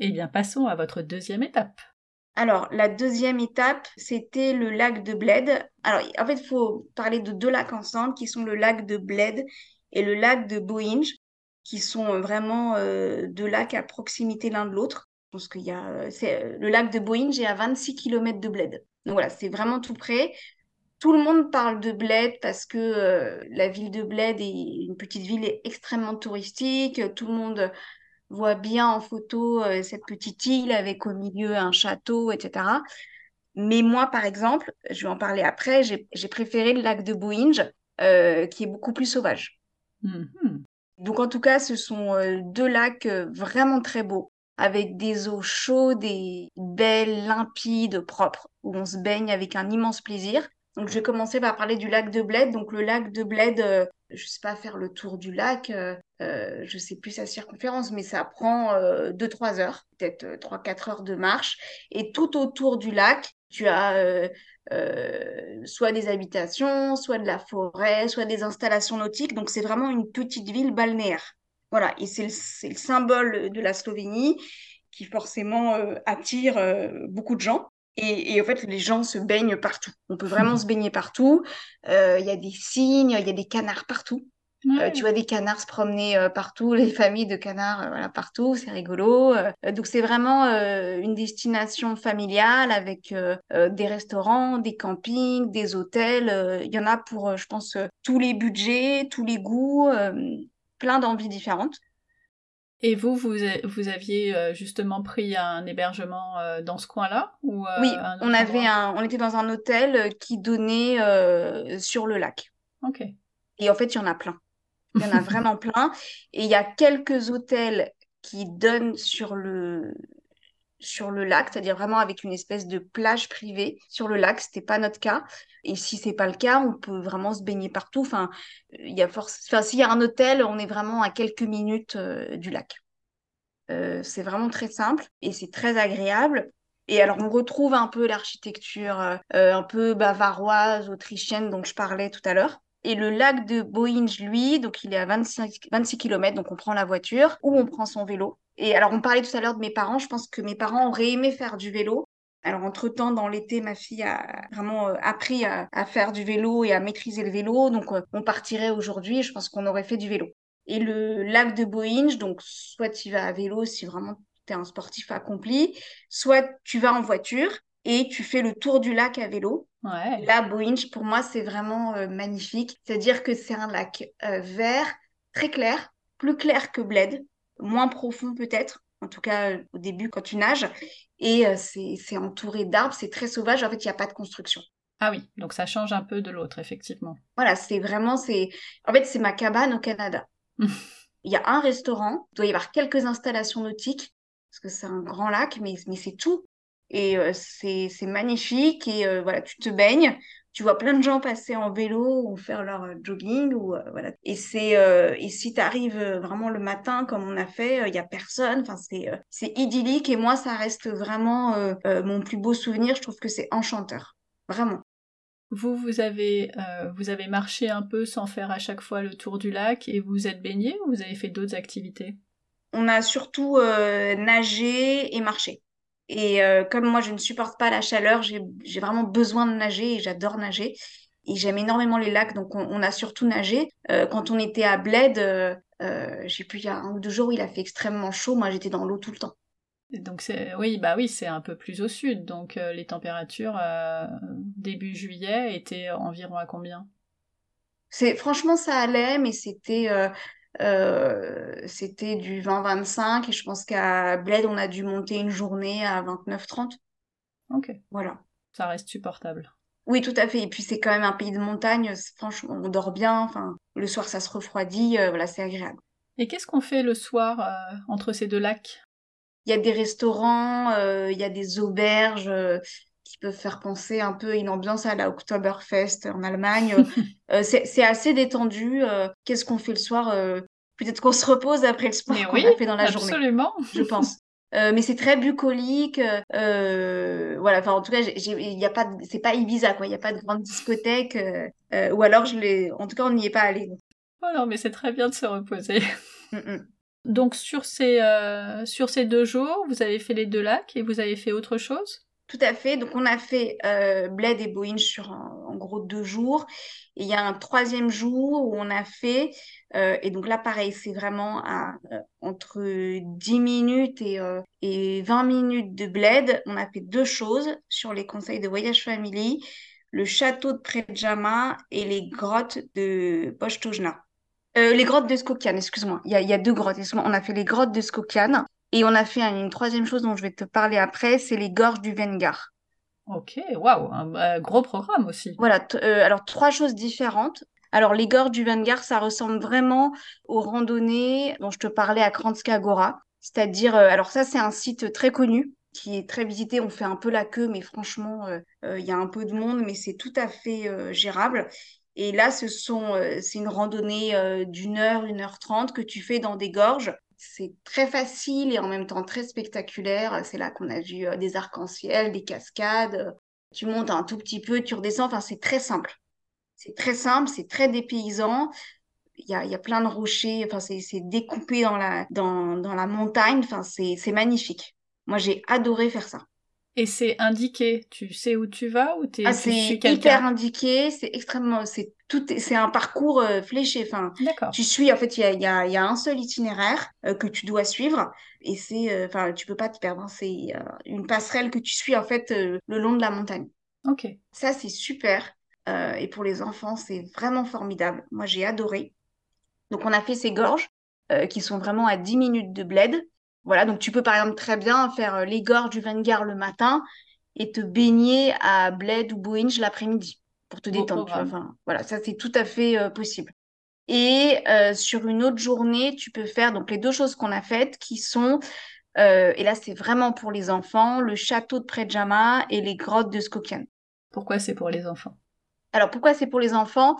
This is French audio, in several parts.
eh bien passons à votre deuxième étape. Alors, la deuxième étape, c'était le lac de Bled. Alors, en fait, il faut parler de deux lacs ensemble, qui sont le lac de Bled et le lac de Boinge, qui sont vraiment euh, deux lacs à proximité l'un de l'autre. Je qu'il y a... Euh, le lac de Boinge est à 26 km de Bled. Donc voilà, c'est vraiment tout près. Tout le monde parle de Bled parce que euh, la ville de Bled est une petite ville extrêmement touristique. Tout le monde voit bien en photo euh, cette petite île avec au milieu un château, etc. Mais moi, par exemple, je vais en parler après, j'ai préféré le lac de Boinge, euh, qui est beaucoup plus sauvage. Mm-hmm. Donc en tout cas, ce sont deux lacs vraiment très beaux, avec des eaux chaudes et belles, limpides, propres, où on se baigne avec un immense plaisir. Donc, je vais commencer par parler du lac de Bled. Donc, le lac de Bled, euh, je ne sais pas faire le tour du lac, euh, euh, je ne sais plus sa circonférence, mais ça prend 2-3 heures, peut-être 3-4 heures de marche. Et tout autour du lac, tu as soit des habitations, soit de la forêt, soit des installations nautiques. Donc, c'est vraiment une petite ville balnéaire. Voilà, et c'est le, le, symbole de la Slovénie qui forcément attire beaucoup de gens. Et, en fait, les gens se baignent partout. On peut vraiment se baigner partout. Euh, il y a des cygnes, il y a des canards partout. Euh, tu vois des canards se promener euh, partout, les familles de canards voilà, partout, c'est rigolo. donc c'est vraiment une destination familiale avec des restaurants, des campings, des hôtels. Il y en a pour, je pense, tous les budgets, tous les goûts, plein d'envies différentes. Et vous, vous, vous aviez euh, justement pris un hébergement euh, dans ce coin-là ou euh, Oui, on avait un, on était dans un hôtel qui donnait sur le lac. Ok. Et en fait, il y en a plein. Il y en a vraiment plein. Et il y a quelques hôtels qui donnent sur le sur le lac, c'est-à-dire vraiment avec une espèce de plage privée sur le lac. C'était pas notre cas. Et si c'est pas le cas, on peut vraiment se baigner partout. Enfin, il y a force. Enfin, s'il y a un hôtel, on est vraiment à quelques minutes euh, du lac. Euh, c'est vraiment très simple et c'est très agréable. Et alors, on retrouve un peu l'architecture euh, un peu bavaroise, autrichienne dont je parlais tout à l'heure. Et le lac de Boinge, lui, donc il est à 25, 26 km, donc on prend la voiture ou on prend son vélo. Et alors, on parlait tout à l'heure de mes parents. Je pense que mes parents auraient aimé faire du vélo. Alors, entre-temps, dans l'été, ma fille a vraiment euh, appris à, faire du vélo et à maîtriser le vélo. Donc, euh, on partirait aujourd'hui. Je pense qu'on aurait fait du vélo. Et le lac de Boinge, donc, soit tu vas à vélo si vraiment tu es un sportif accompli, soit tu vas en voiture et tu fais le tour du lac à vélo. Ouais. Là, pour moi, c'est vraiment euh, magnifique. C'est-à-dire que c'est un lac vert, très clair, plus clair que Bled, moins profond peut-être en tout cas au début quand tu nages. Et euh, c'est entouré d'arbres, c'est très sauvage. En fait, il n'y a pas de construction. Ah oui, donc ça change un peu de l'autre, effectivement. Voilà, c'est vraiment, c'est, en fait, c'est ma cabane au Canada. il y a un restaurant, il doit y avoir quelques installations nautiques, parce que c'est un grand lac, mais, mais c'est tout. Et euh, c'est magnifique, et euh, voilà, tu te baignes, tu vois plein de gens passer en vélo ou faire leur jogging ou voilà. Et c'est et si tu arrives vraiment le matin comme on a fait il y a personne enfin c'est c'est idyllique et moi ça reste vraiment mon plus beau souvenir. Je trouve que c'est enchanteur vraiment. Vous vous avez vous avez marché un peu sans faire à chaque fois le tour du lac et vous êtes baigné ou vous avez fait d'autres activités? On a surtout nagé et marché et euh, comme moi, je ne supporte pas la chaleur, j'ai vraiment besoin de nager et j'adore nager. Et j'aime énormément les lacs, donc on, a surtout nagé. Euh, quand on était à Bled, euh, euh, il y a un ou deux jours où il a fait extrêmement chaud. Moi, j'étais dans l'eau tout le temps. Donc c'est oui bah oui c'est un peu plus au sud donc les températures début juillet étaient environ à combien? C'est franchement ça allait mais c'était euh, c'était du 20-25 et je pense qu'à Bled, on a dû monter une journée à 29-30. Ok. Voilà. Ça reste supportable. Oui, tout à fait. Et puis c'est quand même un pays de montagne. Franchement, on dort bien. Enfin, le soir, ça se refroidit. Euh, voilà, c'est agréable. Et qu'est-ce qu'on fait le soir euh, entre ces deux lacs? Il y a des restaurants, il y a des auberges qui peuvent faire penser un peu une ambiance à la Oktoberfest en Allemagne. Euh, c'est assez détendu. Euh, qu'est-ce qu'on fait le soir euh, Peut-être qu'on se repose après le sport qu'on a fait dans la journée. Absolument. Je pense. mais c'est très bucolique. voilà. Enfin, en tout cas, il y a pas, c'est pas Ibiza quoi. Il y a pas de grande discothèque. ou alors je l'ai. En tout cas, on n'y est pas allé. Oh non, mais c'est très bien de se reposer. Mm, mm. Donc sur ces, euh, sur ces deux jours, vous avez fait les deux lacs et vous avez fait autre chose? Tout à fait. Donc on a fait euh, Bled et Boeing sur en gros deux jours. Et il y a un troisième jour où on a fait, euh, et donc là pareil, c'est vraiment à, entre 10 minutes et, et 20 minutes de Bled. On a fait deux choses sur les conseils de voyage family le château de Predjama et les grottes de Postojna. Euh, les grottes de Skokian, excuse-moi. Il y, a, deux grottes. On a fait les grottes de Skokian et on a fait une troisième chose dont je vais te parler après, c'est les gorges du Vengar. Ok, waouh, un gros programme aussi. Voilà, euh, alors trois choses différentes. Alors les gorges du Vengar, ça ressemble vraiment aux randonnées dont je te parlais à Kranjska Gora. C'est-à-dire, euh, alors ça c'est un site très connu qui est très visité. On fait un peu la queue, mais franchement, il y a un peu de monde, mais c'est tout à fait gérable. Et là, ce sont, euh, c'est une randonnée euh, d'une heure, une heure trente que tu fais dans des gorges. C'est très facile et en même temps très spectaculaire. C'est là qu'on a vu euh, des arcs-en-ciel, des cascades. Tu montes un tout petit peu, tu redescends. Enfin, c'est très simple. C'est très simple, c'est très dépaysant. Il y a, y a, plein de rochers. Enfin, c'est, découpé dans la, dans, dans la montagne. Enfin, c'est magnifique. Moi, j'ai adoré faire ça. Et c'est indiqué, tu sais où tu vas ou t'es, ah, c'est hyper indiqué, c'est extrêmement, c'est tout, c'est un parcours euh, fléché. Enfin, tu suis en fait, il y a, y, a, y a, un seul itinéraire euh, que tu dois suivre et c'est, euh, enfin, tu peux pas te perdre. Hein. c'est une passerelle que tu suis en fait le long de la montagne. Ok. Ça c'est super et pour les enfants c'est vraiment formidable. Moi j'ai adoré. Donc on a fait ces gorges qui sont vraiment à 10 minutes de bled. Voilà, donc tu peux par exemple très bien faire euh, les gorges du Vanguard le matin et te baigner à Bled ou l'après-midi pour te détendre. Enfin, voilà, ça c'est tout à fait euh, possible. Et euh, sur une autre journée, tu peux faire donc les deux choses qu'on a faites qui sont, et là c'est vraiment pour les enfants, le château de Predjama et les grottes de Skokian. Pourquoi c'est pour les enfants? Alors pourquoi c'est pour les enfants?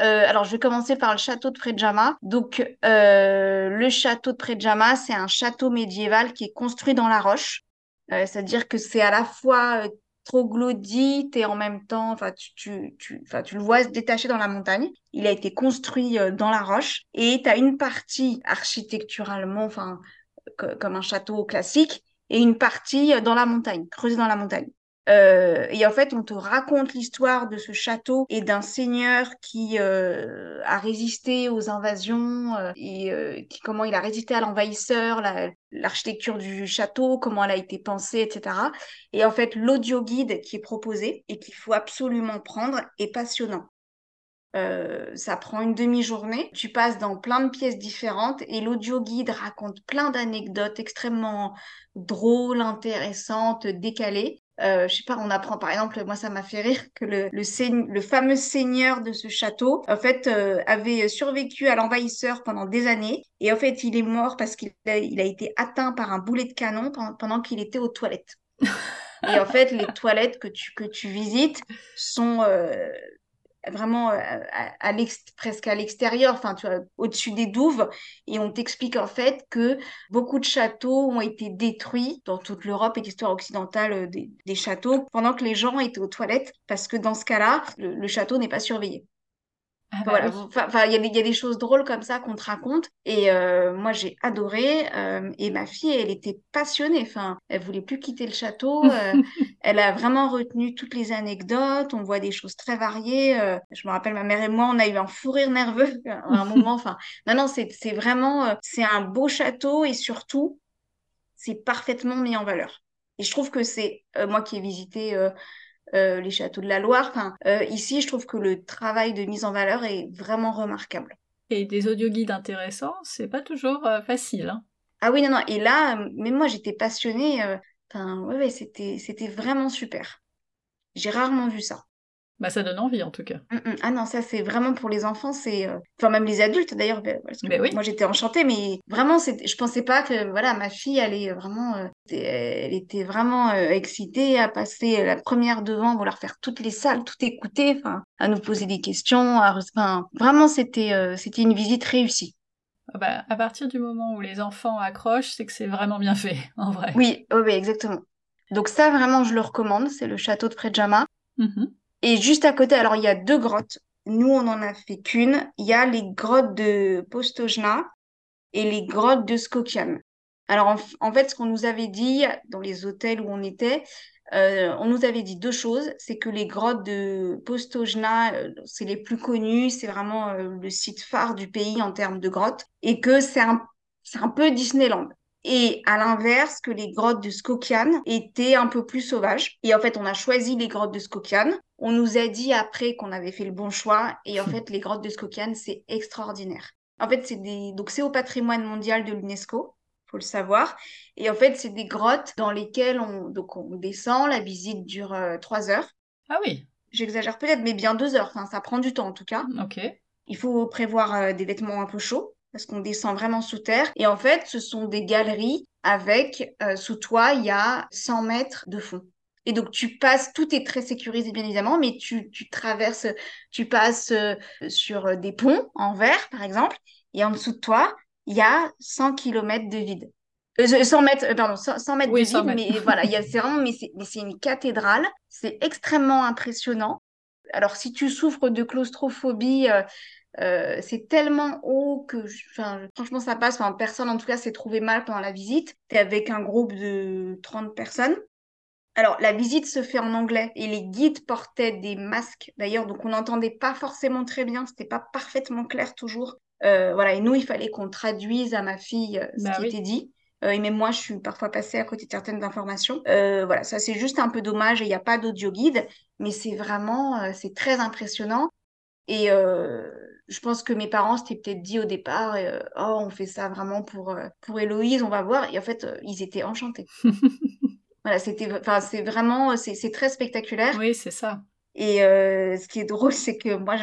Euh, alors, je vais commencer par le château de Predjama. Donc, euh, le château de Predjama, c'est un château médiéval qui est construit dans la roche. Euh, c'est-à-dire que c'est à la fois troglodyte et en même temps, enfin, tu, tu, tu, tu le vois se détacher dans la montagne. Il a été construit dans la roche et tu as une partie architecturalement, enfin, comme un château classique, et une partie dans la montagne, creusée dans la montagne. Euh, et en fait, on te raconte l'histoire de ce château et d'un seigneur qui euh, a résisté aux invasions euh, et comment il a résisté à l'envahisseur, l'architecture du château, comment elle a été pensée, etc. Et en fait, l'audio guide qui est proposé et qu'il faut absolument prendre est passionnant. ça prend une demi-journée. Tu passes dans plein de pièces différentes et l'audio guide raconte plein d'anecdotes extrêmement drôles, intéressantes, décalées. Euh, je sais pas, on apprend par exemple, moi ça m'a fait rire que le, le, fameux seigneur de ce château, en fait, euh, avait survécu à l'envahisseur pendant des années. Et en fait, il est mort parce qu'il a, il a été atteint par un boulet de canon pendant, qu'il était aux toilettes. Et en fait, les toilettes que tu, que tu visites sont euh, vraiment euh, presque à l'extérieur, enfin, tu au-dessus des douves. Et on t'explique en fait que beaucoup de châteaux ont été détruits dans toute l'Europe et l'histoire occidentale euh, des, châteaux pendant que les gens étaient aux toilettes, parce que dans ce cas-là, le château n'est pas surveillé. Ah bah enfin, il y, y, a des choses drôles comme ça qu'on te raconte. Et euh, moi, j'ai adoré. Euh, et ma fille, elle était passionnée. Enfin, elle voulait plus quitter le château. Euh, elle a vraiment retenu toutes les anecdotes. On voit des choses très variées. je me rappelle, ma mère et moi, on a eu un fou rire nerveux à un moment. Enfin, non, non, c'est vraiment, c'est un beau château et surtout, c'est parfaitement mis en valeur. Et je trouve que c'est moi qui ai visité euh, les châteaux de la Loire. Enfin, euh, ici, je trouve que le travail de mise en valeur est vraiment remarquable. Et des audioguides intéressants, c'est pas toujours euh, facile. Hein. Ah oui, non, non. Et là, même moi, j'étais passionnée. Enfin, ouais, ouais c'était, c'était vraiment super. J'ai rarement vu ça. Bah, ça donne envie en tout cas. Mm, mm. Ah non, ça c'est vraiment pour les enfants, c'est euh, enfin même les adultes d'ailleurs. Bah, oui. Moi j'étais enchantée, mais vraiment c'est, je pensais pas que voilà ma fille allait vraiment, euh, elle était vraiment euh, excitée à passer la première devant, vouloir faire toutes les salles, tout écouter, enfin à nous poser des questions, à... enfin vraiment c'était c'était une visite réussie. Ah bah, à partir du moment où les enfants accrochent, c'est que c'est vraiment bien fait, en vrai. Oui, oui, exactement. Donc ça, vraiment, je le recommande. C'est le château de Predjama. Mm et juste à côté, alors il y a deux grottes. Nous, on n'en a fait qu'une. Il y a les grottes de Postojna. et les grottes de Skokian. Alors en, fait, ce qu'on nous avait dit dans les hôtels où on était, euh, on nous avait dit deux choses. C'est que les grottes de Postojna, euh, c'est les plus connues, c'est vraiment euh, le site phare du pays en termes de grottes, et que c'est un, c'est un peu Disneyland. Et à l'inverse, que les grottes de Skokian étaient un peu plus sauvages. Et en fait, on a choisi les grottes de Skokian. On nous a dit après qu'on avait fait le bon choix. Et en fait, les grottes de Skokian, c'est extraordinaire. En fait, c'est des... donc c'est au patrimoine mondial de l'UNESCO faut le savoir. Et en fait, c'est des grottes dans lesquelles on, donc on descend, la visite dure euh, trois heures. Ah oui. J'exagère peut-être, mais bien deux heures. Enfin, ça prend du temps en tout cas. Ok. Il faut prévoir euh, des vêtements un peu chauds parce qu'on descend vraiment sous terre. Et en fait, ce sont des galeries avec, euh, sous toi, il y a 100 mètres de fond. Et donc, tu passes, tout est très sécurisé, bien évidemment, mais tu, tu traverses, tu passes sur des ponts en verre, par exemple, et en dessous de toi, il y a 100 km de vide. 100 euh, mètres, euh, pardon, 100, mètres de vide, mais voilà, c'est vraiment, mais c'est une cathédrale. C'est extrêmement impressionnant. Alors, si tu souffres de claustrophobie, euh, c'est tellement haut que, franchement, ça passe. Enfin, personne, en tout cas, s'est trouvé mal pendant la visite. Tu es avec un groupe de 30 personnes. Alors, la visite se fait en anglais et les guides portaient des masques d'ailleurs, donc on n'entendait pas forcément très bien, c'était pas parfaitement clair toujours. Euh, voilà, et nous, il fallait qu'on traduise à ma fille euh, ce bah qui était dit. Euh, et même moi, je suis parfois passée à côté de certaines informations. voilà, ça c'est juste un peu dommage et il n'y a pas d'audio guide, mais c'est vraiment, c'est très impressionnant. Et je pense que mes parents s'étaient peut-être dit au départ, oh, on fait ça vraiment pour, pour Héloïse, on va voir. Et en fait, ils étaient enchantés. voilà, c'était, enfin, c'est vraiment, c'est très spectaculaire. Oui, c'est ça. Et ce qui est drôle, c'est que moi,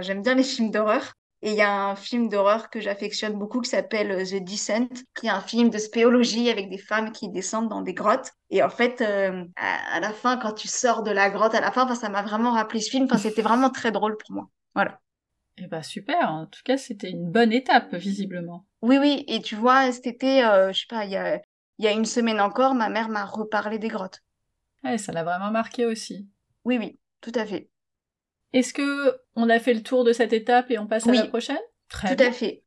j'aime bien les films d'horreur. Et il y a un film d'horreur que j'affectionne beaucoup qui s'appelle euh, The Descent, qui est un film de spéologie avec des femmes qui descendent dans des grottes. Et en fait, euh, à, la fin, quand tu sors de la grotte, à la fin, ça m'a vraiment rappelé ce film. Enfin, c'était vraiment très drôle pour moi. Voilà. Eh ben super, en tout cas c'était une bonne étape visiblement. Oui oui, et tu vois cet été, euh, je sais pas, il y a, y a une semaine encore, ma mère m'a reparlé des grottes. Ouais, ça l'a vraiment marqué aussi. Oui oui, tout à fait. Est-ce que on a fait le tour de cette étape et on passe à la prochaine? Très Tout à fait.